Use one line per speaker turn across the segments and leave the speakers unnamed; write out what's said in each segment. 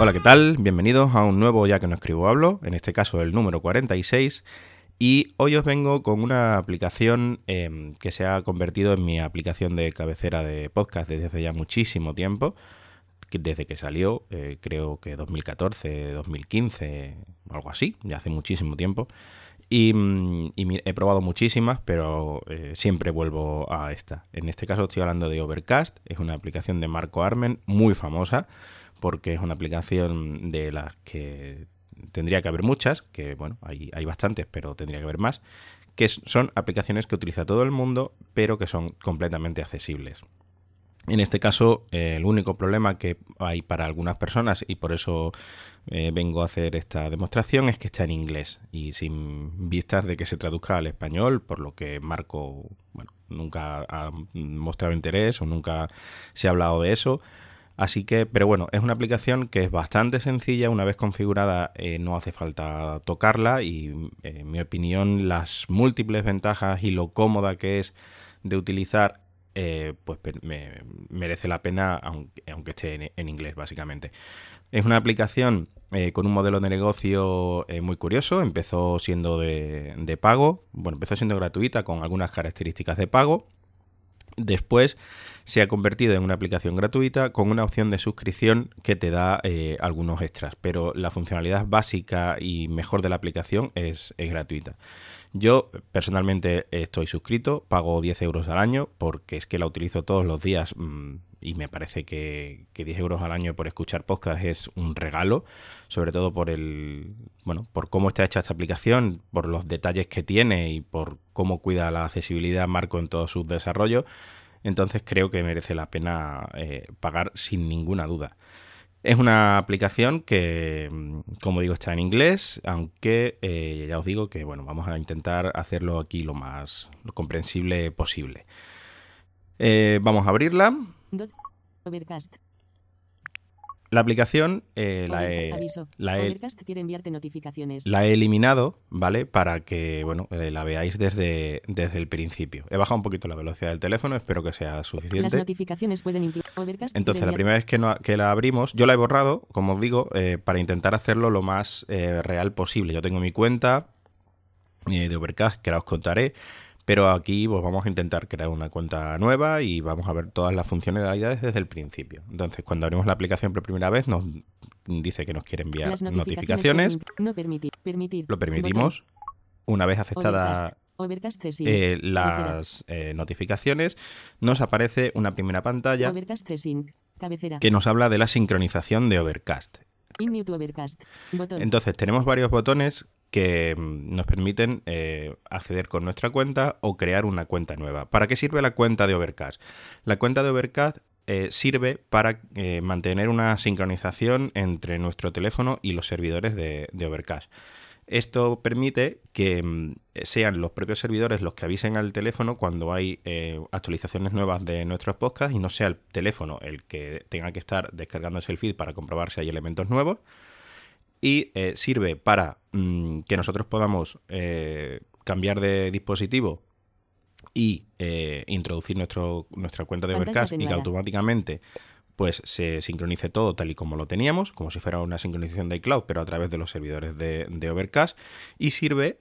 Hola, ¿qué tal? Bienvenidos a un nuevo Ya que no escribo hablo, en este caso el número 46. Y hoy os vengo con una aplicación em, que se ha convertido en mi aplicación de cabecera de podcast desde hace ya muchísimo tiempo. Desde que salió, eh, creo que 2014, 2015, algo así, ya hace muchísimo tiempo. Y, mm, he probado muchísimas, pero eh, siempre vuelvo a esta. En este caso estoy hablando de Overcast, es una aplicación de Marco Armen muy famosa porque es una aplicación de las que tendría que haber muchas, que bueno, hay, hay bastantes, pero tendría que haber más, que son aplicaciones que utiliza todo el mundo, pero que son completamente accesibles. En este caso, eh, el único problema que hay para algunas personas, y por eso eh, vengo a hacer esta demostración, es que está en inglés y sin vistas de que se traduzca al español, por lo que Marco nunca ha mostrado interés o nunca se ha hablado de eso. Así que, pero bueno, es una aplicación que es bastante sencilla, una vez configurada eh, no hace falta tocarla y en mi opinión las múltiples ventajas y lo cómoda que es de utilizar eh, pues me, merece la pena, aunque, esté en, inglés, básicamente. Es una aplicación eh, con un modelo de negocio muy curioso. Empezó siendo de, pago, bueno, empezó siendo gratuita con algunas características de pago. Después se ha convertido en una aplicación gratuita con una opción de suscripción que te da algunos extras, pero la funcionalidad básica y mejor de la aplicación es, es gratuita. Yo personalmente estoy suscrito, pago 10 euros al año porque es que la utilizo todos los días mm, y me parece que, 10 euros al año por escuchar podcast es un regalo, sobre todo por el, bueno, por cómo está hecha esta aplicación, por los detalles que tiene y por cómo cuida la accesibilidad Marco en todo su desarrollo. Entonces creo que merece la pena eh, pagar sin ninguna duda. Es una aplicación que, mm, como digo, está en inglés, aunque eh, ya os digo que bueno, vamos a intentar hacerlo aquí lo más comprensible posible. Eh, vamos a abrirla. La aplicación eh, la, he, la, he, la, he, eliminado, ¿vale? Para que, bueno, eh, la veáis desde, desde el principio. He bajado un poquito la velocidad del teléfono, espero que sea suficiente. Las
notificaciones pueden
Entonces, la primera vez que, que, la abrimos, yo la he borrado, como os digo, eh, para intentar hacerlo lo más real posible. Yo tengo mi cuenta de Overcast, que ahora os contaré. Pero aquí pues, vamos a intentar crear una cuenta nueva y vamos a ver todas las funcionalidades desde el principio. Entonces, cuando abrimos la aplicación por primera vez, nos dice que nos quiere enviar notificaciones.
No permitir, permitir.
Lo permitimos. Una vez aceptadas eh, las eh, notificaciones, nos aparece una primera pantalla que nos habla de la sincronización de Overcast. Entonces, tenemos varios botones que mm, nos permiten eh, acceder con nuestra cuenta o crear una cuenta nueva. ¿Para qué sirve la cuenta de Overcast? La cuenta de Overcast eh, sirve para eh, mantener una sincronización entre nuestro teléfono y los servidores de, Overcast. Esto permite que mm, sean los propios servidores los que avisen al teléfono cuando hay actualizaciones nuevas de nuestros podcasts y no sea el teléfono el que tenga que estar descargándose el feed para comprobar si hay elementos nuevos y eh, sirve para mm, que nosotros podamos eh, cambiar de dispositivo y eh, introducir nuestro, nuestra cuenta de Overcast y que automáticamente pues se sincronice todo tal y como lo teníamos, como si fuera una sincronización de iCloud, pero a través de los servidores de, de Overcast, y sirve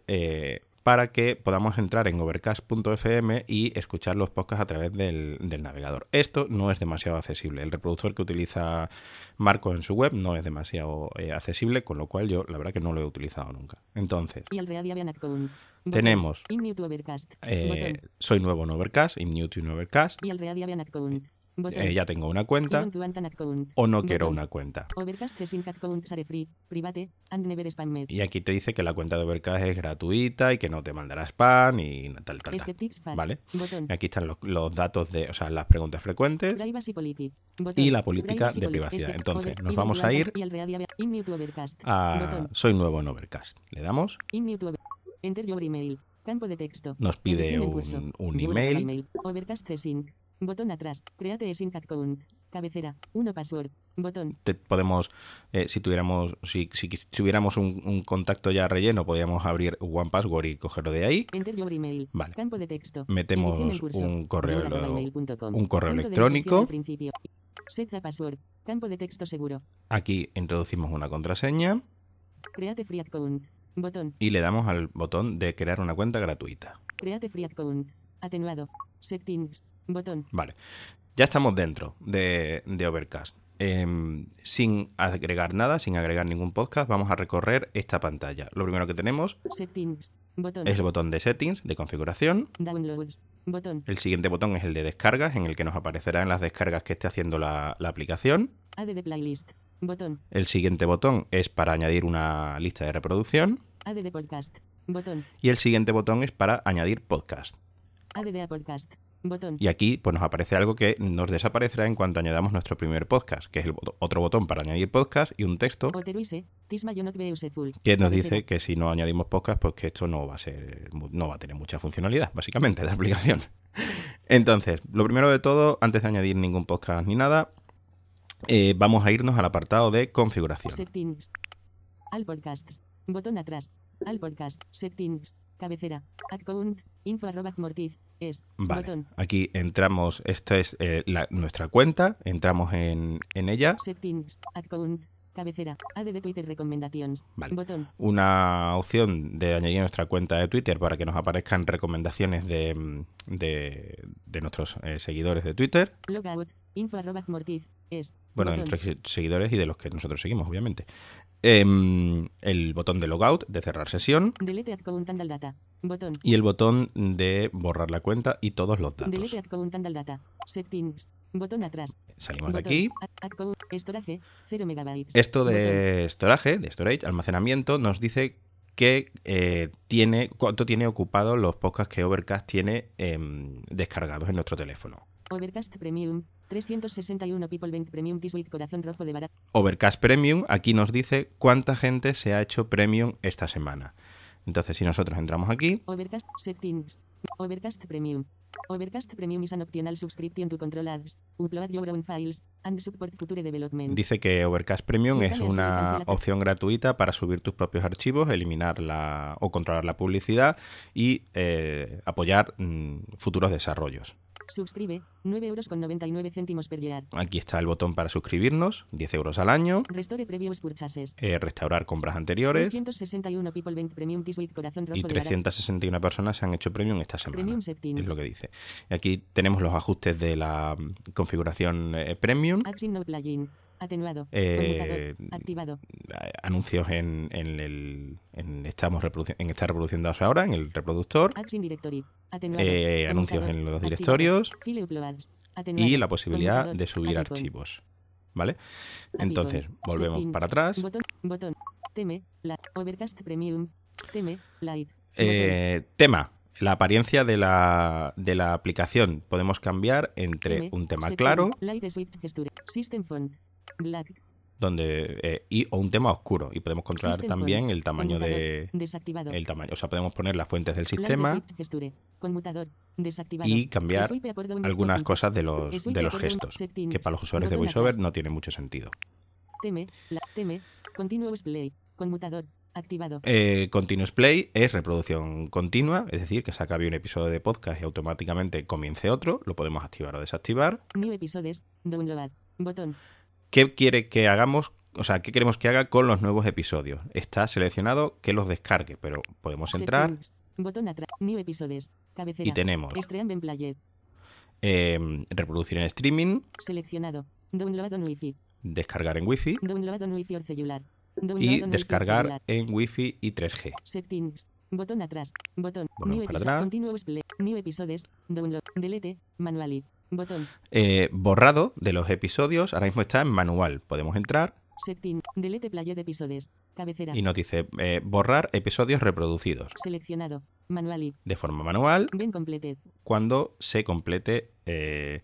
para que podamos entrar en overcast.fm y escuchar los podcasts a través del, navegador. Esto no es demasiado accesible. El reproductor que utiliza Marco en su web no es demasiado eh, accesible, con lo cual yo la verdad que no lo he utilizado nunca. Entonces, tenemos eh, Soy nuevo en Overcast, in new to Overcast. Eh, ya tengo una cuenta o no quiero una cuenta. Y aquí te dice que la cuenta de Overcast es gratuita y que no te mandará spam y tal, tal, tal. ¿Vale? Aquí están los, datos de, o sea, las preguntas frecuentes y la política de privacidad. Entonces, nos vamos a ir a Soy nuevo en Overcast. Le damos.
Enter your email. Campo de texto.
Nos pide un- email.
Botón atrás. Create Sync account. Cabecera. 1 password. Botón.
te- podemos, eh, si tuviéramos, si, si tuviéramos un, un contacto ya relleno, podríamos abrir One Password y cogerlo de ahí.
Enter your email.
Vale.
Campo de texto.
Metemos un correo- un correo electrónico.
Set the password. Campo de texto seguro.
Aquí introducimos una contraseña
Create free account. Botón.
y le damos al botón de crear una cuenta gratuita.
Create free account. Atenuado. Settings. Botón.
Vale, ya estamos dentro de, de Overcast. Em, sin agregar nada, sin agregar ningún podcast, vamos a recorrer esta pantalla. Lo primero que tenemos
Settings. Botón.
es el botón de settings, de configuración.
Downloads. Botón.
El siguiente botón es el de descargas, en el que nos aparecerá en las descargas que esté haciendo la, la aplicación.
Add playlist. Botón.
El siguiente botón es para añadir una lista de reproducción.
Add podcast. Botón.
Y el siguiente botón es para añadir podcast.
Add podcast. Botón.
Y aquí pues nos aparece algo que nos desaparecerá en cuanto añadamos nuestro primer podcast, que es el bot- otro botón para añadir podcast y un texto que nos dice que si no añadimos podcast, pues que esto no va a ser, no va a tener mucha funcionalidad, básicamente, de aplicación. Entonces, lo primero de todo, antes de añadir ningún podcast ni nada, eh, vamos a irnos al apartado de configuración.
Settings. Al podcasts. Botón atrás. Al podcast. Settings. Cabecera. Account. Info arroba mortiz. Es.
Vale,
Botón.
aquí entramos, esta es eh, la- nuestra cuenta, entramos en, en ella,
Settings. Account. Cabecera. Add de Twitter Recommendations.
Vale.
Botón.
una opción de añadir nuestra cuenta de Twitter para que nos aparezcan recomendaciones de, mm, de, de nuestros eh, seguidores de Twitter,
Logout. Info arroba mortiz. Es.
bueno, de
Botón.
nuestros se- seguidores y de los que nosotros seguimos, obviamente. Em, el botón de logout, de cerrar sesión,
Delete data. Botón.
y el botón de borrar la cuenta y todos los datos.
Delete data. Settings. Botón atrás.
Salimos de
Botón.
aquí.
A- Account. Storage. 0 megabytes.
Esto
Botón.
de storage, de storage, almacenamiento, nos dice que eh, tiene cuánto tiene ocupado los podcasts que Overcast tiene em, descargados en nuestro teléfono.
Overcast Premium. 361 People Bank Premium T-Suite Corazón Rojo de Barack.
Overcast Premium aquí nos dice cuánta gente se ha hecho Premium esta semana. Entonces, si nosotros entramos aquí,
Overcast Settings. Overcast Premium. Overcast Premium is an optional subscription to control ads, upload your own files, and support future development.
dice que Overcast Premium es una opción gratuita para subir tus propios archivos, eliminar la o controlar la publicidad y eh, apoyar mm, futuros desarrollos.
Suscribe, 9 euros con 99 céntimos per year.
Aquí está el botón para suscribirnos, 10 euros al año,
Restore previous purchases.
eh, restaurar compras anteriores
361 People Bank Premium T-Suite Corazón Rojo
y
de Barack.
361 personas se han hecho Premium esta semana.
Premium settings.
Es lo que dice. Aquí tenemos los ajustes de la mm, configuración eh, Premium.
Action no plugin. Atenuado.
Eh.
Activado.
anuncios en, en el en estamos en esta reproducción de ahora en el reproductor
Action directory.
Eh, anuncios en los directorios y la posibilidad de subir archivos vale entonces volvemos para atrás. Eh, tema. La apariencia de la, de la aplicación. Podemos cambiar entre un tema claro Donde eh, y o un tema oscuro y podemos controlar
System
también el tamaño de.
Desactivado.
el tamaño o sea podemos poner las fuentes del sistema.
Conmutador. Desactivado.
y cambiar algunas cosas de los, de los gestos, que para los usuarios de VoiceOver no tiene mucho sentido.
Teme. La. Teme. Continuous play. Conmutador. Activado.
Eh, continuous Play es reproducción continua, es decir, que se acabe un episodio de podcast y automáticamente comience otro, lo podemos activar o desactivar.
New episodes. Download. Botón.
¿Qué quiere que hagamos? O sea, ¿qué queremos que haga con los nuevos episodios? Está seleccionado que los descargue, pero podemos entrar.
Botón atrás. New episodes. Cabecera.
y tenemos
en
eh, reproducir en streaming,
Seleccionado. Download on Wi-Fi.
descargar en Wi-Fi
Download on Wi-Fi or cellular. Download
y
on
descargar
cellular.
en Wi-Fi y 3G.
Settings. Botón atrás. Botón.
Volvemos
New
para atrás.
Continuous play. New episodes. Download. Delete. Manually. Botón.
Eh, borrado de los episodios, ahora mismo está en manual. Podemos entrar
Setting. Delete player de episodios. Cabecera.
y nos dice eh, borrar episodios reproducidos
Seleccionado. Manually.
de forma manual
Ben completed.
cuando se complete eh,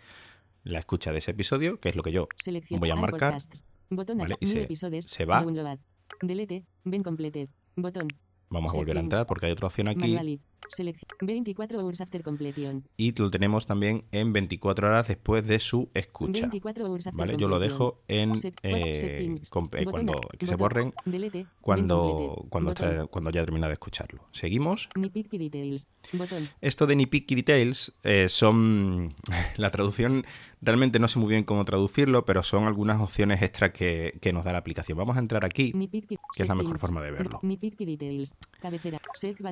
la escucha de ese episodio, que es lo que yo
Selección.
Voy a marcar.
Botón
¿vale? y se-
episodes.
se va.
Delete. Ben completed. Botón.
Vamos a volver a entrar porque hay otra opción aquí
Manually. Selección 24 hours after completion.
y lo tenemos también en 24 horas después de su escucha.
24 hours after
¿Vale? Yo lo dejo en eh, eh, cuando que se borren
Delete.
cuando, cuando, está- cuando ya termina de escucharlo. Seguimos.
Details.
Esto de Nitpicky Details eh, son. La traducción realmente no sé muy bien cómo traducirlo, pero son algunas opciones extra que, que nos da la aplicación. Vamos a entrar aquí. Que es la mejor forma de verlo.
Cabecera.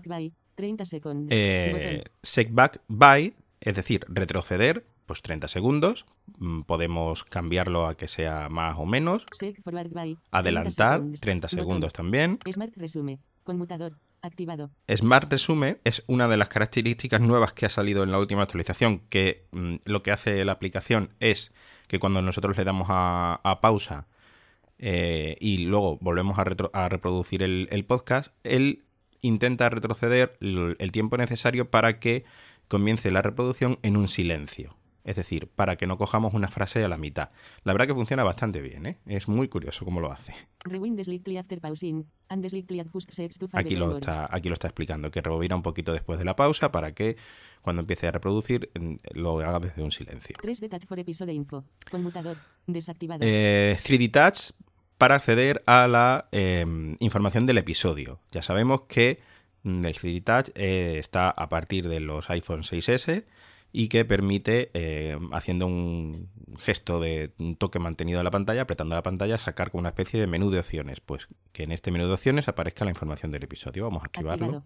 By 30 seconds.
Eh. Setback by, es decir, retroceder, pues 30 segundos. Mm, Podemos cambiarlo a que sea más o menos.
Forward by 30
Adelantar,
seconds.
30
Botón.
segundos también.
Smart resume. Conmutador. Activado.
Smart Resume es una de las características nuevas que ha salido en la última actualización, que mm, lo que hace la aplicación es que cuando nosotros le damos a, a pausa eh, y luego volvemos a, retro- a reproducir el, el podcast, él intenta retroceder el, tiempo necesario para que comience la reproducción en un silencio. Es decir, para que no cojamos una frase a la mitad. La verdad que funciona bastante bien, ¿eh? Es muy curioso cómo lo hace. Aquí lo, está, aquí lo está explicando, que rebobina un poquito después de la pausa para que cuando empiece a reproducir lo haga desde un silencio.
3 de touch for episode info. Conmutador. Desactivado.
Eh, 3D Touch para acceder a la eh, información del episodio. Ya sabemos que mm, el 3D Touch eh, está a partir de los iPhone 6S y que permite, eh, haciendo un gesto de un toque mantenido en la pantalla, apretando la pantalla, sacar como una especie de menú de opciones. Pues que en este menú de opciones aparezca la información del episodio. Vamos a activarlo.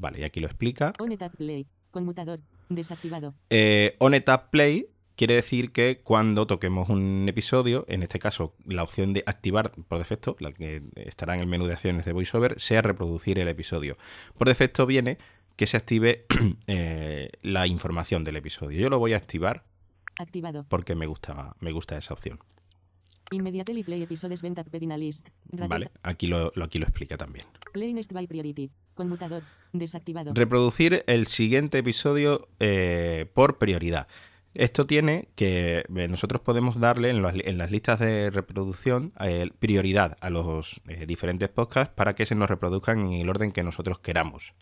Vale, y aquí lo explica.
On tap play. Conmutador. Desactivado.
Eh, on Tap Play quiere decir que cuando toquemos un episodio, en este caso la opción de activar por defecto, la que estará en el menú de acciones de VoiceOver, sea reproducir el episodio. Por defecto viene que se active eh, la información del episodio. Yo lo voy a activar
Activado.
porque me gusta, me gusta esa opción.
Immediately play episodes vent at pairing a list.
Vale, aquí lo, lo- aquí lo explica también.
Play next by priority. Conmutador. Desactivado.
Reproducir el siguiente episodio eh, por prioridad. Esto tiene que eh, nosotros podemos darle en, las listas de reproducción eh, prioridad a los eh, diferentes podcasts para que se nos reproduzcan en el orden que nosotros queramos.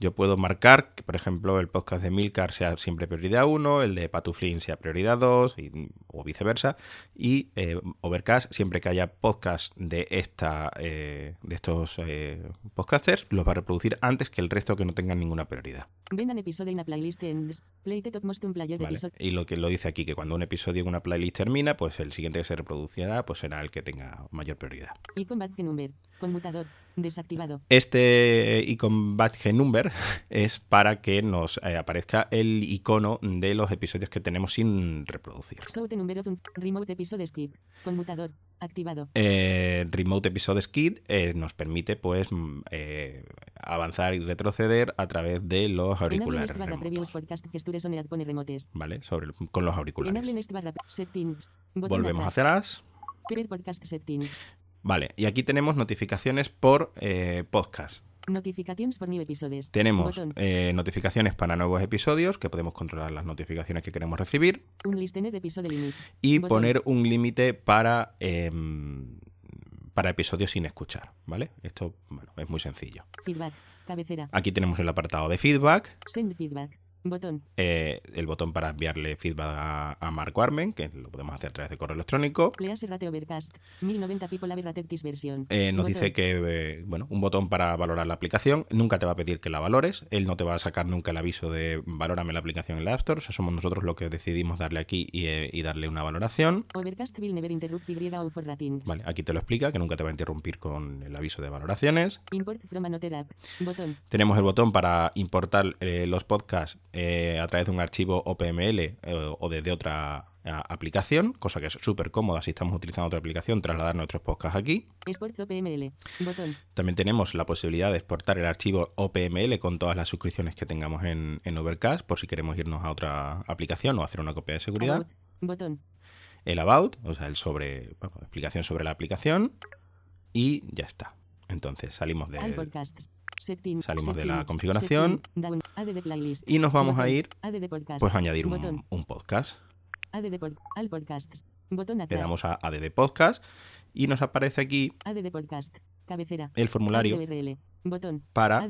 Yo puedo marcar que, por ejemplo, el podcast de Milcar sea siempre prioridad 1, el de Patuflin sea prioridad 2, y- o viceversa, y eh, Overcast, siempre que haya podcast de, esta, eh, de estos eh, podcasters, los va a reproducir antes que el resto que no tengan ninguna prioridad.
Ven an episode in a playlist unplayed
¿vale? Y lo que lo dice aquí, que cuando un episodio en una playlist termina, pues el siguiente que se reproducirá pues será el que tenga mayor prioridad.
Icon badge number. Conmutador. Desactivado.
Este icon badge number es para que nos eh, aparezca el icono de los episodios que tenemos sin reproducir.
Remote episode skip. Conmutador. Activado.
Eh, Remote Episode Skid eh, nos permite pues mm, avanzar y retroceder a través de los auriculares remotos,
podcast gestures pone remotes.
¿vale? Sobre, con los auriculares.
Barra settings.
Volvemos hacia atrás.
Prever podcast settings.
Vale, y aquí tenemos notificaciones por podcast.
Notifications for new episodes.
Tenemos eh, notificaciones para nuevos episodios, que podemos controlar las notificaciones que queremos recibir,
Un episode limits.
y
Botón.
poner un límite para, em, para episodios sin escuchar, ¿vale? Esto, bueno, es muy sencillo.
Feedback. Cabecera.
Aquí tenemos el apartado de feedback,
Send feedback. Botón.
eh, el botón para enviarle feedback a, a Marco Armen, que lo podemos hacer a través de correo electrónico.
Overcast. 1090 people have rated this version.
Eh, nos
Botón.
dice que, eh, bueno, un botón para valorar la aplicación. Nunca te va a pedir que la valores. Él no te va a sacar nunca el aviso de valórame la aplicación en la App Store. O sea, somos nosotros los que decidimos darle aquí y, eh, y darle una valoración.
Overcast will never interrupt Y for ratings.
Vale, aquí te lo explica, que nunca te va a interrumpir con el aviso de valoraciones.
Import from another app. Botón.
Tenemos el botón para importar los podcasts eh, a través de un archivo OPML eh, o desde otra a- aplicación, cosa que es súper cómoda si estamos utilizando otra aplicación, trasladar nuestros podcasts aquí.
Export OPML. Botón.
También tenemos la posibilidad de exportar el archivo OPML con todas las suscripciones que tengamos en, en Overcast, por si queremos irnos a otra aplicación o hacer una copia de seguridad.
About. Botón.
El About, o sea, el sobre, bueno, explicación sobre la aplicación. Y ya está. Entonces salimos de...
All podcasts.
Salimos de la configuración. Y nos vamos a ir, pues, a añadir un, podcast. Le damos a ADD Podcast y nos aparece aquí el formulario para.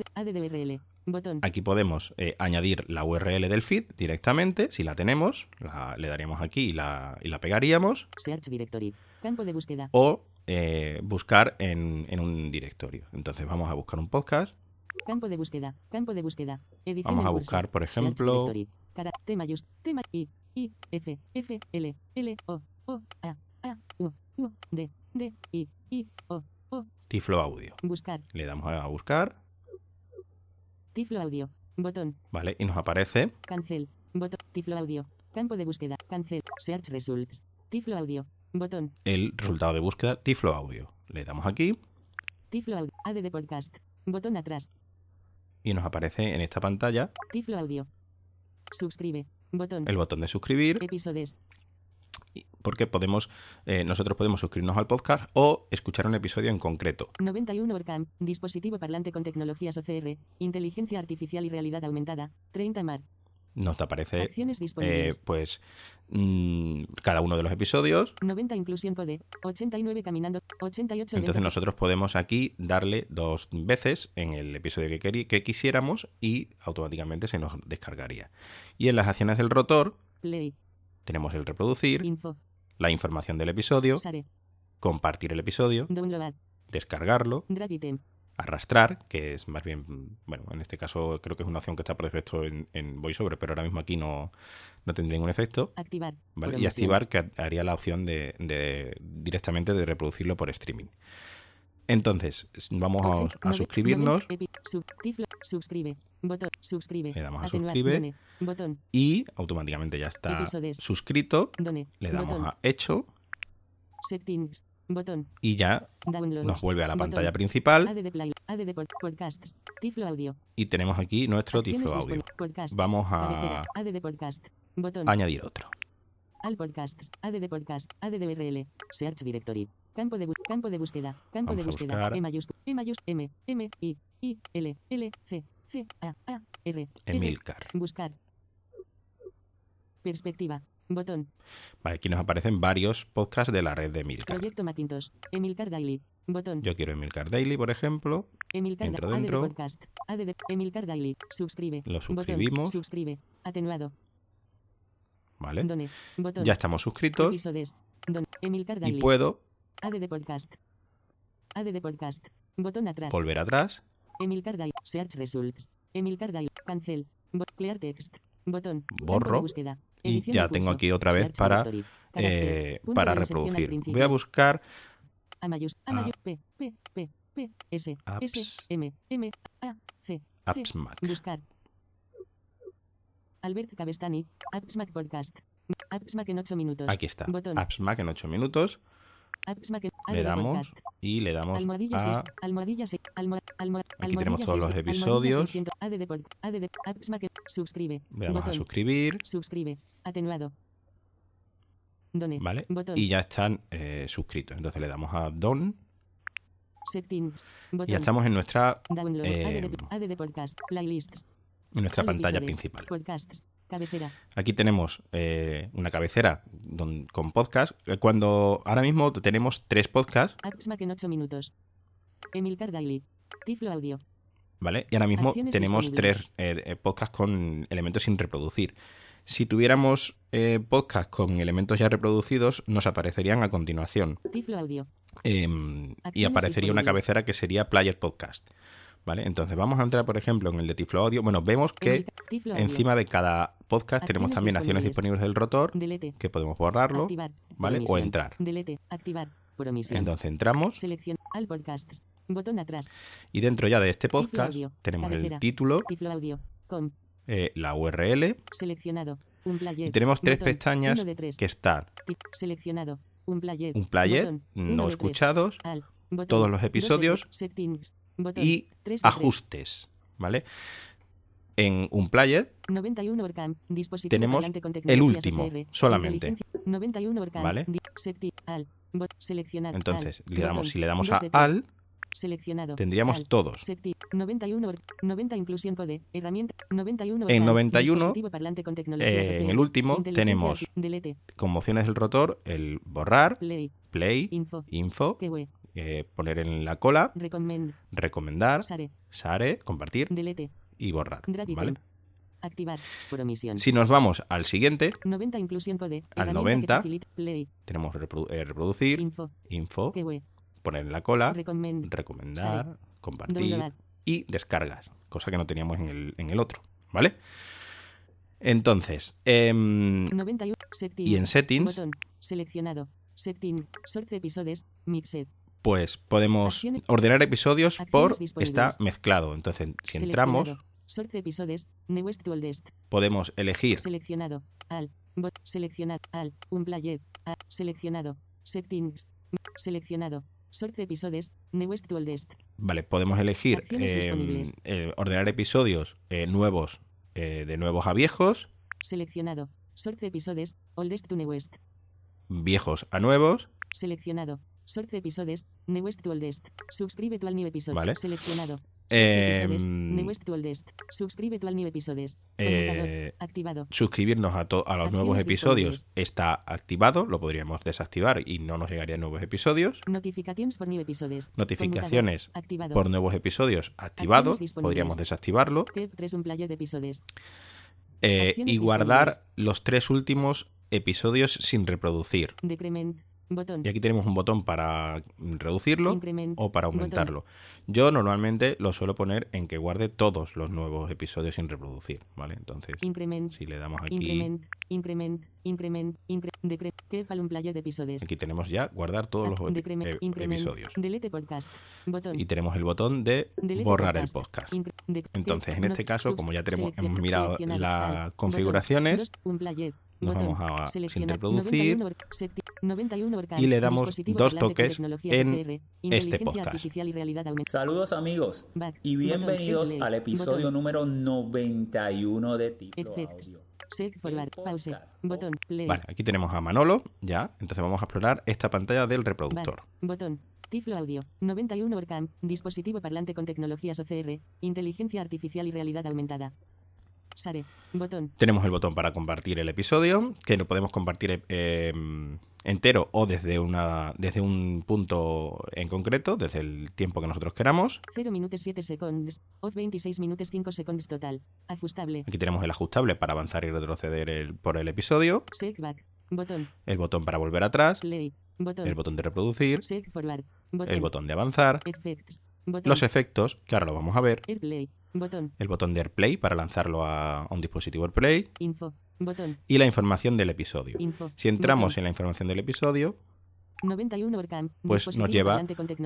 Aquí podemos eh, añadir la URL del feed directamente, si la tenemos, la- le daríamos aquí y la, y la pegaríamos,
Search Directory. Campo de búsqueda.
o eh, buscar en, en un directorio. Entonces vamos a buscar un podcast,
Campo de búsqueda. Campo de búsqueda. Edición
Vamos a buscar, por ejemplo-
T mayús, T I, I, F, F, L, L, O, O, A, A, U, U, D, D, I, I, O, O.
Tiflo Audio.
Buscar.
Le damos a buscar,
Tiflo audio. Botón.
¿vale? Y nos aparece
Cancel. Botón. Tiflo audio. Campo de búsqueda. Cancel. Search results. Tiflo audio. Botón.
el resultado de búsqueda Tiflo Audio. Le damos aquí
Tiflo audio. ADD podcast. Botón atrás.
y nos aparece en esta pantalla
Tiflo audio. Suscribe. Botón.
el botón de suscribir
Episodios.
porque podemos eh, nosotros podemos suscribirnos al podcast o escuchar un episodio en concreto.
91 Orcam. Dispositivo parlante con tecnologías OCR. Inteligencia artificial y realidad aumentada. 30 Mar.
Nos aparece eh, pues mm, cada uno de los episodios
90 Inclusión Code. 89 Caminando. 88
Entonces nosotros podemos aquí darle dos veces en el episodio que, que quisiéramos y automáticamente se nos descargaría. Y en las acciones del rotor
Play.
tenemos el reproducir,
Info.
la información del episodio,
Sare.
compartir el episodio,
Download.
descargarlo. Arrastrar, que es más bien, bueno, en este caso creo que es una opción que está por defecto en, en VoiceOver, pero ahora mismo aquí no, no tendría ningún efecto.
Activar.
¿vale? Y activar, que haría la opción de, de- directamente de reproducirlo por streaming. Entonces, vamos a- suscribirnos
suscribe. Botón. Suscribe.
Le damos a
Atenuar.
suscribe.
Done. Botón.
y automáticamente ya está suscrito.
Done.
Le damos
Botón.
a hecho
Settings. Botón.
y ya
Downloads.
nos vuelve a la
Botón.
pantalla principal
ADD Play. ADD pod- Podcasts. Tiflo audio.
y tenemos aquí nuestro
Acciones
tiflo audio.
Podcasts.
Vamos a-.
ADD Podcast. Botón.
Añadir otro.
Al Podcasts. ADD Podcast. ADD URL. Search Directory. Campo de, campo de búsqueda. Campo
Vamos
de búsqueda.
buscar.
E mayúscula. E mayúscula. M. M. I. I. L. L. C. C. A. A. R.
Emilcar.
Buscar. Perspectiva. Botón.
Vale, aquí nos aparecen varios podcasts de la red de Emilcar.
Proyecto Macintosh. Emilcar Daily. Botón.
Yo quiero Emilcar Daily, por ejemplo.
Emilcar
entro
ADD
dentro.
Podcast. ADD Emilcar Daily. Suscribe.
Lo
Botón.
suscribimos.
Suscribe. Atenuado.
¿Vale?
Done. Botón.
Ya estamos suscritos
Episodios. Don. Emilcar
y
Daily.
puedo
ADD Podcast. ADD Podcast. Botón atrás.
volver atrás
Emilcar Daily. Search Results. Emilcar Daily. Cancel. Bo- clear Text. Botón.
Borro.
búsqueda.
Y ya
en
tengo aquí otra vez para, eh, para reproducir. Voy a buscar Apps.
S, M, M, A, C,
Apps Mac.
buscar. Albert Cabestani, Apps Mac Podcast. Apps Mac en 8 minutos.
Aquí está.
Botón.
Apps Mac en 8 minutos.
Apps Mac en
Le damos y le damos
Almohadilla 6,
a
almohadilla 6, almo, almo,
Aquí tenemos todos los
600,
episodios.
almohadilla 600, ADD Podcast, ADD, Apps Mac en- suscribe.
le damos a suscribir.
Suscribe. Atenuado.
¿Vale?
Botón.
Y ya están eh, suscritos. Entonces le damos a Don y ya estamos en nuestra,
Download.
eh, en nuestra
All
pantalla principal.
Cabecera.
Aquí tenemos eh, una cabecera don- con podcast. Eh, Cuando ahora mismo tenemos tres podcasts,
en 8 minutos. Emilcar Daily. Tiflo Audio.
¿vale? Y ahora mismo
Acciones
tenemos tres eh, podcasts con elementos sin reproducir. Si tuviéramos eh, podcasts con elementos ya reproducidos, nos aparecerían a continuación.
Tiflo Audio.
Em, y aparecería una cabecera que sería Player Podcast. ¿Vale? Entonces vamos a entrar, por ejemplo, en el de Tiflo Audio. Bueno, vemos que encima de cada podcast tenemos también acciones
disponibles.
del rotor,
Delete.
que podemos borrarlo,
Activar.
¿vale? O entrar.
Delete. Activar.
Entonces entramos.
Al Podcasts. Botón atrás.
y dentro ya de este podcast
Audio.
tenemos
Cabecera.
el título,
Tiflo Audio. Com.
eh, la URL
Seleccionado. Un player.
y tenemos tres
Botón.
pestañas
tres.
que están.
Seleccionado. Un player.
un player,
Botón. Uno
no escuchados
Al. Botón.
todos los episodios.
Settings. Botón.
y ajustes, ¿vale? En un player
91 Orcam, dispositivo
Tenemos
con
el último, solamente.
inteligencia- 91 Orcam,
¿Vale?
al, bot, seleccionar,
Entonces,
al,
le damos,
botón,
si le damos a al,
seleccionado,
tendríamos
al,
todos.
seti- 91 Orc- 90 inclusión code, herramienta, 91
En
Orcam,
91,
dispositivo parlante con
eh, en el último tenemos
delete,
Con mociones del rotor, el borrar,
play,
play,
info,
info, eh, poner en la cola, recomendar,
Sare.
share, compartir
Delete.
y borrar.
Activar. Por omisión.
Si nos vamos al siguiente,
90 inclusión code.
Al
herramienta
90.
que facilita- Play.
tenemos reprodu- eh, reproducir,
Info.
poner en la cola, recomendar, compartir
Download.
y descargas, cosa que no teníamos en el, en el otro, ¿vale? Entonces, em,
91. Setting.
y en settings,
Botón. Seleccionado. Setting. Sort episodes. Mixed.
Pues podemos ordenar episodios por está mezclado. Entonces, si entramos, podemos elegir
Seleccionado. Al. Bot. Seleccionado. Al. Un player. A. Seleccionado. Settings. Seleccionado. Sort episodes. Newest to oldest.
Vale, podemos elegir eh, eh, ordenar episodios eh, nuevos de nuevos a viejos,
Seleccionado. Sort episodes. Oldest to newest.
viejos a nuevos,
Seleccionado. Sort episodes. Newest to oldest. Suscribe to al new episode.
Vale.
Seleccionado. Episodes. Newest to oldest. To al new episodes.
Eh,
Activado.
suscribirnos a, to- a los
Acciones
nuevos episodios
disponibles.
está activado, lo podríamos desactivar y no nos llegarían nuevos episodios.
Notifications for new episodes.
Notificaciones.
Activado.
por nuevos episodios activado, podríamos desactivarlo.
3 un player de episodios.
eh, y guardar los tres últimos episodios sin reproducir.
Decrement. Botón.
Y aquí tenemos un botón para reducirlo
Increment.
o para
Botón.
aumentarlo. Yo normalmente lo suelo poner en que guarde todos los nuevos episodios sin reproducir, ¿vale? Entonces,
Increment.
si le damos aquí,
Increment. Increment. Increment. De episodios.
aquí tenemos ya guardar todos los
Decrement.
eh,
Increment.
episodios.
Delete podcast. Botón.
Y tenemos el botón de
Delete
borrar el podcast.
Incre- de-
Entonces, en este caso, como ya tenemos, hemos mirado las configuraciones.
Dos.
Nos
Botón.
vamos a reproducir
91 or- seti- 91 Orcam.
y le damos dos toques en
inteligencia
podcast.
artificial y realidad aumentada.
Saludos amigos
Back.
y bienvenidos al episodio
Botón.
número 91 de Tiflo. Audio.
Sec forward.
El
Pause.
podcast.
Botón. Play.
Vale, aquí tenemos a Manolo, ya. Entonces vamos a explorar esta pantalla del reproductor.
Back. Botón. Tiflo Audio. 91 Orcam. Dispositivo parlante con tecnologías OCR. Inteligencia artificial y realidad aumentada. Sare. Botón.
Tenemos el botón para compartir el episodio, que lo podemos compartir eh, entero o desde, una, desde un punto en concreto, desde el tiempo que nosotros queramos.
0 minutos 7 seconds. Off 26 minutos 5 seconds total. Ajustable.
Aquí tenemos el ajustable para avanzar y retroceder el- por el episodio,
Sec back. Botón.
el botón para volver atrás,
Play. Botón.
el botón de reproducir.
Botón.
el botón de avanzar,
Effects.
Los efectos, que ahora lo vamos a ver,
Airplay. Botón.
el botón de AirPlay para lanzarlo a, un dispositivo AirPlay
Info. Botón.
y la información del episodio.
Info.
Si entramos
Botón.
en la información del episodio,
91 Orcam.
Pues nos lleva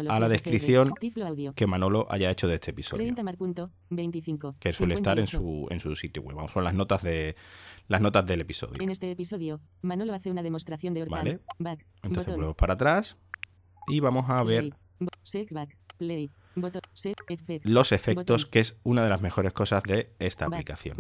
a la descripción
Audio.
que Manolo haya hecho de este episodio.
30 mar punto. 25.
que suele estar en
58.
su, en su sitio web. Vamos con las notas de las notas del episodio.
En este episodio, Manolo hace una demostración de Orcam.
Vale.
Back.
Entonces volvemos para atrás y vamos a ver
Play. Back. Play.
Los efectos, que es una de las mejores cosas de esta aplicación.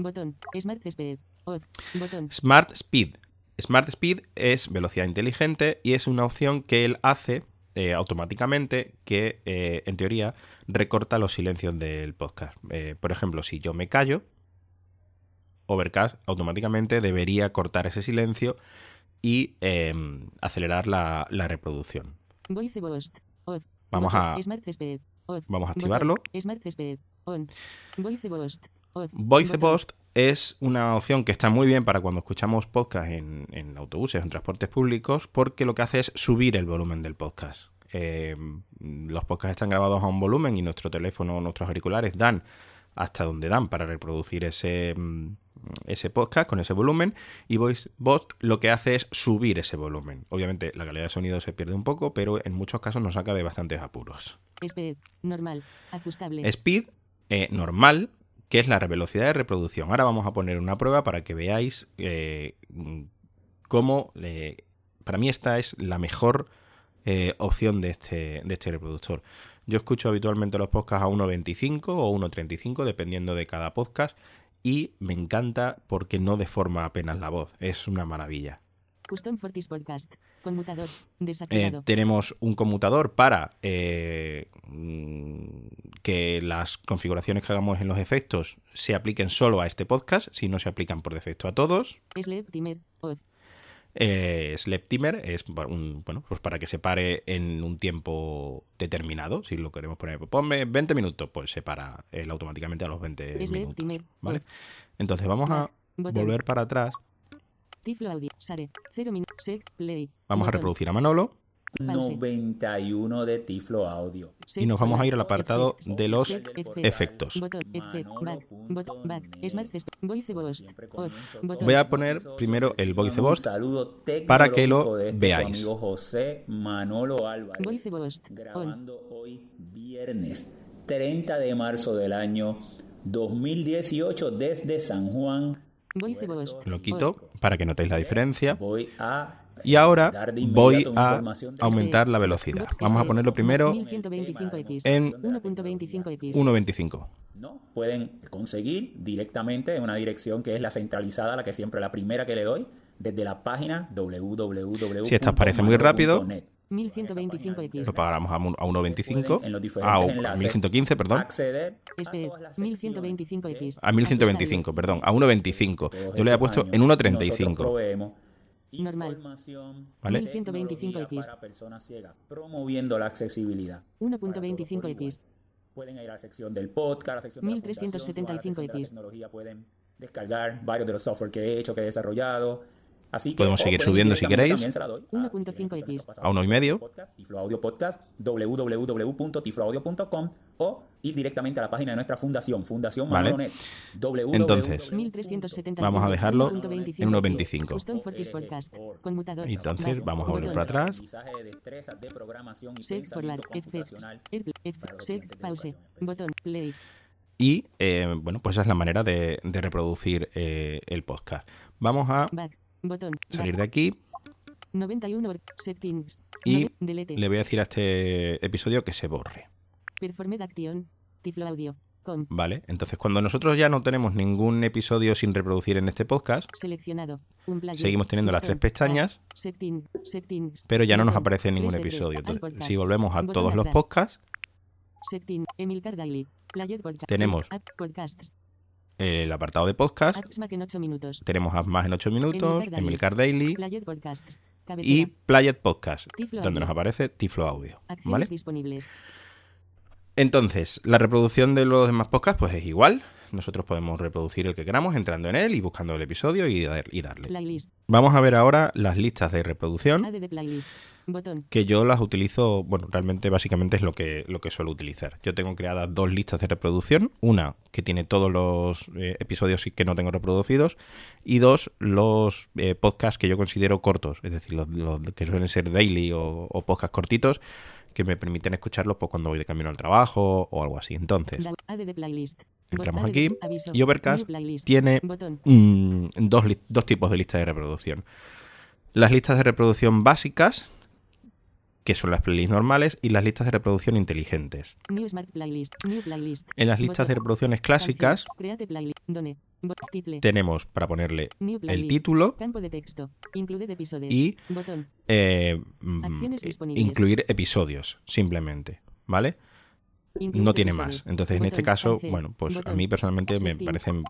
Smart Speed.
Smart Speed. Es velocidad inteligente y es una opción que él hace eh, automáticamente que, eh, en teoría, recorta los silencios del podcast. Eh, por ejemplo, si yo me callo, Overcast automáticamente debería cortar ese silencio y eh, acelerar la, la reproducción. Vamos a-. Vamos a activarlo.
Voice.
Post es una opción que está muy bien para cuando escuchamos podcast en, en autobuses, en transportes públicos, porque lo que hace es subir el volumen del podcast. Eh, los podcasts están grabados a un volumen y nuestro teléfono, nuestros auriculares dan hasta donde dan para reproducir ese, mm, ese podcast con ese volumen y VoiceBot lo que hace es subir ese volumen. Obviamente la calidad de sonido se pierde un poco, pero en muchos casos nos saca de bastantes apuros.
Speed. Normal. Ajustable.
Speed eh, normal, que es la velocidad de reproducción. Ahora vamos a poner una prueba para que veáis eh, cómo, eh, para mí esta es la mejor opción de este, de este reproductor. Yo escucho habitualmente los podcasts a 1.25 o 1.35, dependiendo de cada podcast, y me encanta porque no deforma apenas la voz. Es una maravilla.
Custom Fortis Podcast. Conmutador.
Eh,
Desactivado.
tenemos un conmutador para eh, mm, que las configuraciones que hagamos en los efectos se apliquen solo a este podcast, si no se aplican por defecto a todos.
Sleep Timer. Off.
Eh, Sleep Timer es un- bueno, pues para que se pare en un tiempo determinado. Si lo queremos poner, pues ponme 20 minutos, pues se para él automáticamente a los 20
Sleep
minutos.
Timer.
¿Vale?
off.
Entonces vamos a
Botón.
volver para atrás.
Tiflo audio. Sare. 0 min. Sec. Play.
Vamos a reproducir a Manolo.
Pause.
91 de Tiflo Audio.
Y nos vamos a ir al apartado de los efectos. Voy a poner primero el voice
saludo
para que lo
este
veáis.
José Manolo Álvarez. Grabando hoy viernes 30 de marzo del año 2018 desde San Juan.
Lo quito para que notéis la diferencia.
Voy a
Y ahora voy a aumentar la velocidad.
Este-
Vamos a ponerlo primero
1125x.
en
1.25x.
1.25.
¿no? Pueden conseguir directamente en una dirección que es la centralizada, la que siempre la primera que le doy, desde la página www.
Si esta os parece muy rápido,
1125x.
Lo pagamos a un- a 1.25.
En los
A
diferentes enlaces,
1115, perdón.
acceder a
Espera,
todas las secciones
1125x.
A 1125, perdón. A 1.25.
todos
Yo le había puesto en
nosotros
1.35.
Normal.
información,
¿Vale?
1125x.
tecnología para personas ciegas, promoviendo la accesibilidad.
1.25x.
Pueden ir a la sección del podcast, a la sección de la
1375X.
fundación, a la sección de la tecnología, pueden descargar varios de los software que he hecho, que he desarrollado. Así que,
Podemos seguir subiendo si queréis.
también se la doy a-
1.5X.
A uno y medio.
Podcast, Tiflo Audio Podcast, www.tifloaudio.com o ir directamente a la página de nuestra fundación, Fundación
Vale.
Manolo Net. www.
Entonces,
1375.
Vamos a dejarlo
1.25x.
en 1.25.
Custom Fortis Podcast. Conmutador.
Entonces, vamos a volver para atrás.
Y
Pause. Botón. Play.
Eh, bueno, pues esa es la manera de, de reproducir eh, el podcast. Vamos a
Back. Botón.
salir de aquí
91 or- settings.
Y
delete.
le voy a decir a este episodio que se borre.
Performed action. Tiflo audio. Com.
¿Vale? Entonces, cuando nosotros ya no tenemos ningún episodio sin reproducir en este podcast,
Seleccionado. Un plugin.
seguimos teniendo las tres pestañas,
Back. Setting. Settings.
pero ya no nos aparece ningún
3 de 3.
episodio. Entonces, si volvemos a todos los podcasts,
Setting. Emilcar Daily. Player podcast.
Tenemos.
Podcasts.
El apartado de podcast,
Apps Mac en 8 minutos.
tenemos a más en 8 minutos,
Emilcar Daily.
Daily
podcasts.
y. Playet Podcast,
Tiflo
donde
Audio.
nos aparece Tiflo Audio.
Acciones
¿Vale?
disponibles.
Entonces, la reproducción de los demás podcasts pues es igual. Nosotros podemos reproducir el que queramos entrando en él y buscando el episodio y, dar- y darle.
Playlist.
Vamos a ver ahora las listas de reproducción
playlist. Botón.
que yo las utilizo, bueno, realmente básicamente es lo que, lo que suelo utilizar. Yo tengo creadas dos listas de reproducción, una que tiene todos los eh, episodios que no tengo reproducidos y dos, los eh, podcasts que yo considero cortos, es decir, los, los que suelen ser daily o, o podcasts cortitos que me permiten escucharlos pues, cuando voy de camino al trabajo o algo así. Entonces. Entramos aquí y Overcast tiene mm, dos, dos tipos de listas de reproducción. Las listas de reproducción básicas, que son las playlists normales, y las listas de reproducción inteligentes.
New Smart playlist. New playlist.
En las listas de reproducciones clásicas tenemos para ponerle el título
Campo de texto. Include episodios.
y
Botón.
eh, mm, incluir episodios, simplemente. ¿Vale? No tiene más. Entonces, en este caso, bueno, pues a mí personalmente me parecen...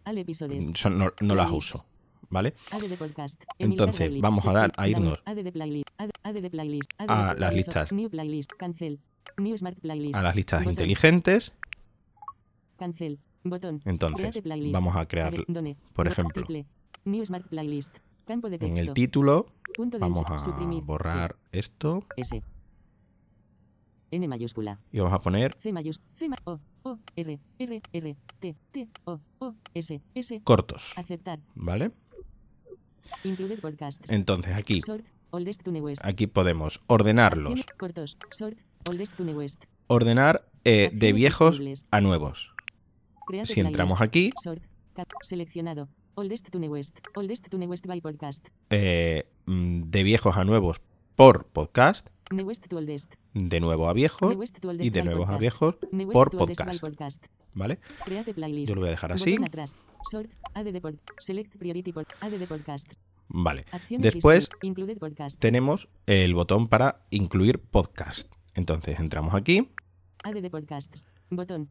Son- no, no las uso. ¿Vale? Entonces, vamos a dar- a irnos a las listas. A las listas inteligentes. Entonces, vamos a crear, por ejemplo, en el título, vamos a borrar esto.
N mayúscula.
y vamos a poner
C mayúscula. C ma O. O. R. R. R. T. T. O. O. S. S.
cortos.
Aceptar.
¿Vale? Entonces aquí, aquí podemos ordenarlos. Ordenar eh, de viejos a nuevos. Si entramos aquí.
Seleccionado.
Eh, mm, de viejos a nuevos por podcast, de nuevo a viejos y de nuevos a viejos por podcast. ¿Vale? Yo lo voy a dejar así.
Add the pod. Select priority pod. Add the podcast.
Vale.
Acciones
Después
podcast.
tenemos el botón para incluir podcast. Entonces entramos aquí,
Add podcasts. Botón.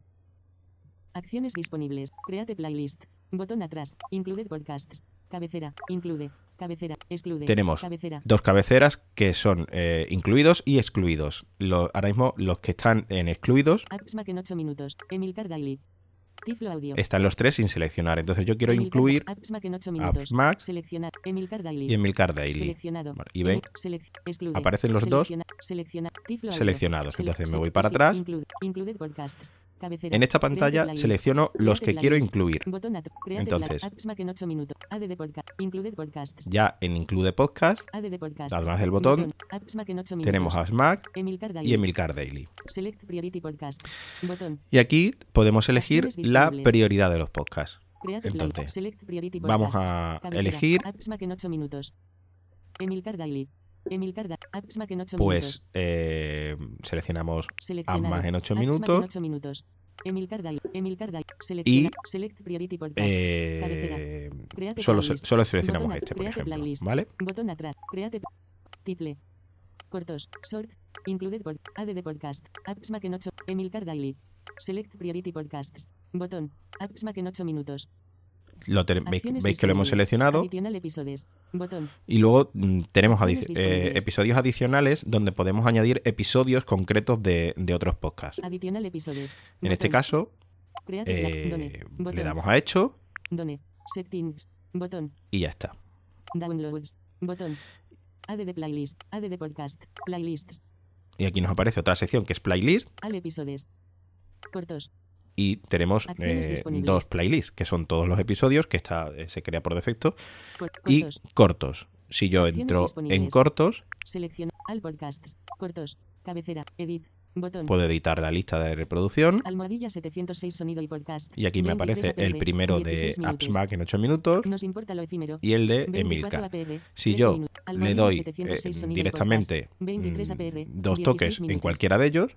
Acciones disponibles. Create playlist. Botón atrás. Include podcasts. Cabecera. Include. Cabecera. Exclude.
Tenemos
Cabecera.
dos cabeceras que son eh, incluidos y excluidos. Lo- ahora mismo los que están en excluidos
Apps en 8 minutos. Emilcar Daily.
Están los tres sin seleccionar. Entonces yo quiero
Emilcar-
incluir
Apps en 8.
Mac
Seleccionar. Emilcar Daily.
y Emilcar Daily. Y ven,
exclude.
aparecen los dos seleccionados.
Sele-
Entonces me voy para atrás.
Include, include podcasts.
En esta pantalla selecciono los que quiero incluir. Entonces-
pla- apps Mac en 8 minutos. ADD podcast. Include podcasts.
Ya en Include Podcast. Además del botón,
Apps Mac en 8 minutos.
tenemos a Smack
Emilcar Daily.
y Emilcar Daily. Y aquí podemos elegir la prioridad de los podcasts. Entonces, vamos a elegir-
Apps Mac en 8 minutos. Emilcar Daily. Emilcar Daily. Apps Mac en 8
Pues eh, seleccionamos Mac en ocho
Apps Mac
minutos.
en 8 minutos.
Y, eh, solo, solo seleccionamos este, por ejemplo. ¿Vale?
Botón atrás. Create. Title. Cortos. Short. Included por ADD Podcast. Apps Mac en 8. Emilcar Daily. Select Priority Podcasts. Botón. Apps Mac en 8 minutos.
Lo veis, que lo hemos seleccionado. Y luego mm, tenemos adi- eh, episodios adicionales donde podemos añadir episodios concretos de, de otros podcasts.
Episodios.
En este caso, eh, le damos a hecho
Done. Settings. Botón.
y ya está.
Downloads. Botón. ADD Playlist. ADD Podcast. Playlists.
Y aquí nos aparece otra sección que es playlist
Al episodios. Cortos.
Y tenemos eh, dos playlists, que son todos los episodios que está, eh, se crea por defecto,
Cor-
y
cortos.
cortos. Si yo entro en cortos.
Al podcasts. Cortos. Cabecera. Edit. Botón.
puedo editar la lista de reproducción.
Almohadilla 706 sonido y podcast.
Y aquí me
23
aparece el primero de
16 minutos.
AppsMac en 8 minutos
Nos importa lo efímero.
y el de
24
Emilcar.
APR,
Si
13
yo
minutos.
le doy
706
eh, directamente
podcast. 23
mm,
APR,
dos
16
toques en cualquiera de ellos,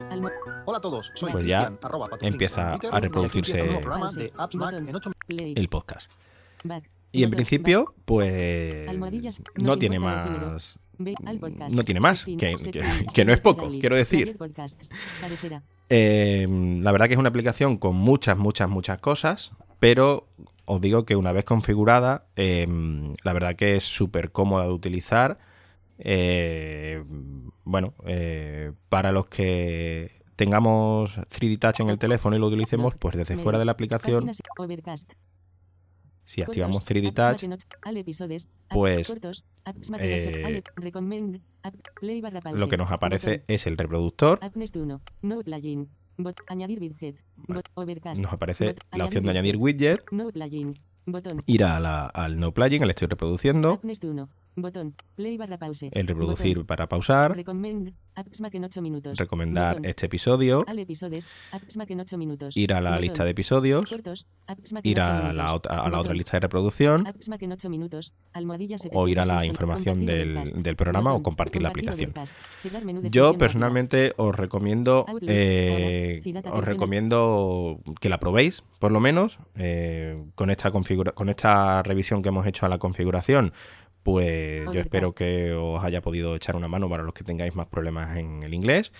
Hola a todos, soy
Pues ya
arroba
empieza a reproducirse
de
el podcast.
Back.
Y en principio, pues no tiene más.
Podcast.
No tiene más, que, que-
setting,
que no es poco, quiero decir. Eh, la verdad que es una aplicación con muchas, muchas, muchas cosas, pero os digo que una vez configurada, eh, la verdad que es súper cómoda de utilizar. Eh, bueno, eh, para los que tengamos 3D Touch en el teléfono y lo utilicemos, pues desde fuera de la aplicación, si activamos
Cortos,
3D
apps Mac
Touch, pues, eh, lo que nos aparece es el reproductor,
Appnest 1, no plugin, bot, añadir widget, bot, overcast,
nos aparece la opción de añadir widget, ir a la- al no plugin, al estoy reproduciendo,
Appnest 1, botón, play barra pause,
el reproducir
botón,
para pausar,
recommend, en 8 minutos,
recomendar
botón,
este episodio,
al episodios, en 8 minutos,
ir a la
botón,
lista de episodios,
cortos,
ir
8
a la, otra- a la otra lista de reproducción.
En 8 minutos,
o ir a la
706,
información del, del programa o compartir la aplicación. Yo personalmente os recomiendo eh, os recomiendo que la probéis, por lo menos, eh, con esta configura con esta revisión que hemos hecho a la configuración. Pues yo espero que os haya podido echar una mano para los que tengáis más problemas en el inglés.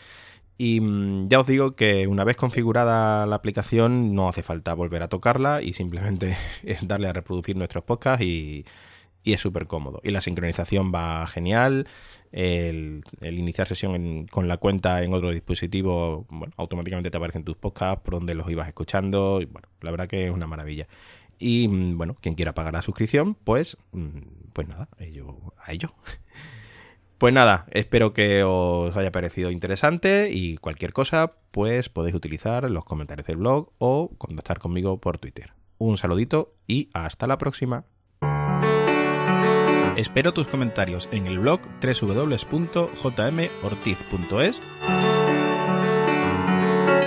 Y mm, ya os digo que una vez configurada la aplicación no hace falta volver a tocarla y simplemente es darle a reproducir nuestros podcasts y, y es súper cómodo. Y la sincronización va genial. El, el iniciar sesión en- con la cuenta en otro dispositivo, bueno, automáticamente te aparecen tus podcasts por donde los ibas escuchando. Y, bueno, la verdad que es una maravilla. Y mm, bueno, quien quiera pagar la suscripción, pues, mm, pues nada, ello, a ello. Pues nada, espero que os haya parecido interesante y cualquier cosa, pues podéis utilizar los comentarios del blog o contactar conmigo por Twitter. Un saludito y hasta la próxima. Espero tus comentarios en el blog www.jmortiz.es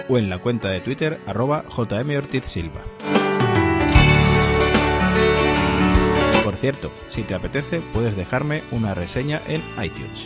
o en la cuenta de Twitter arroba. Por cierto, si te apetece, puedes dejarme una reseña en iTunes.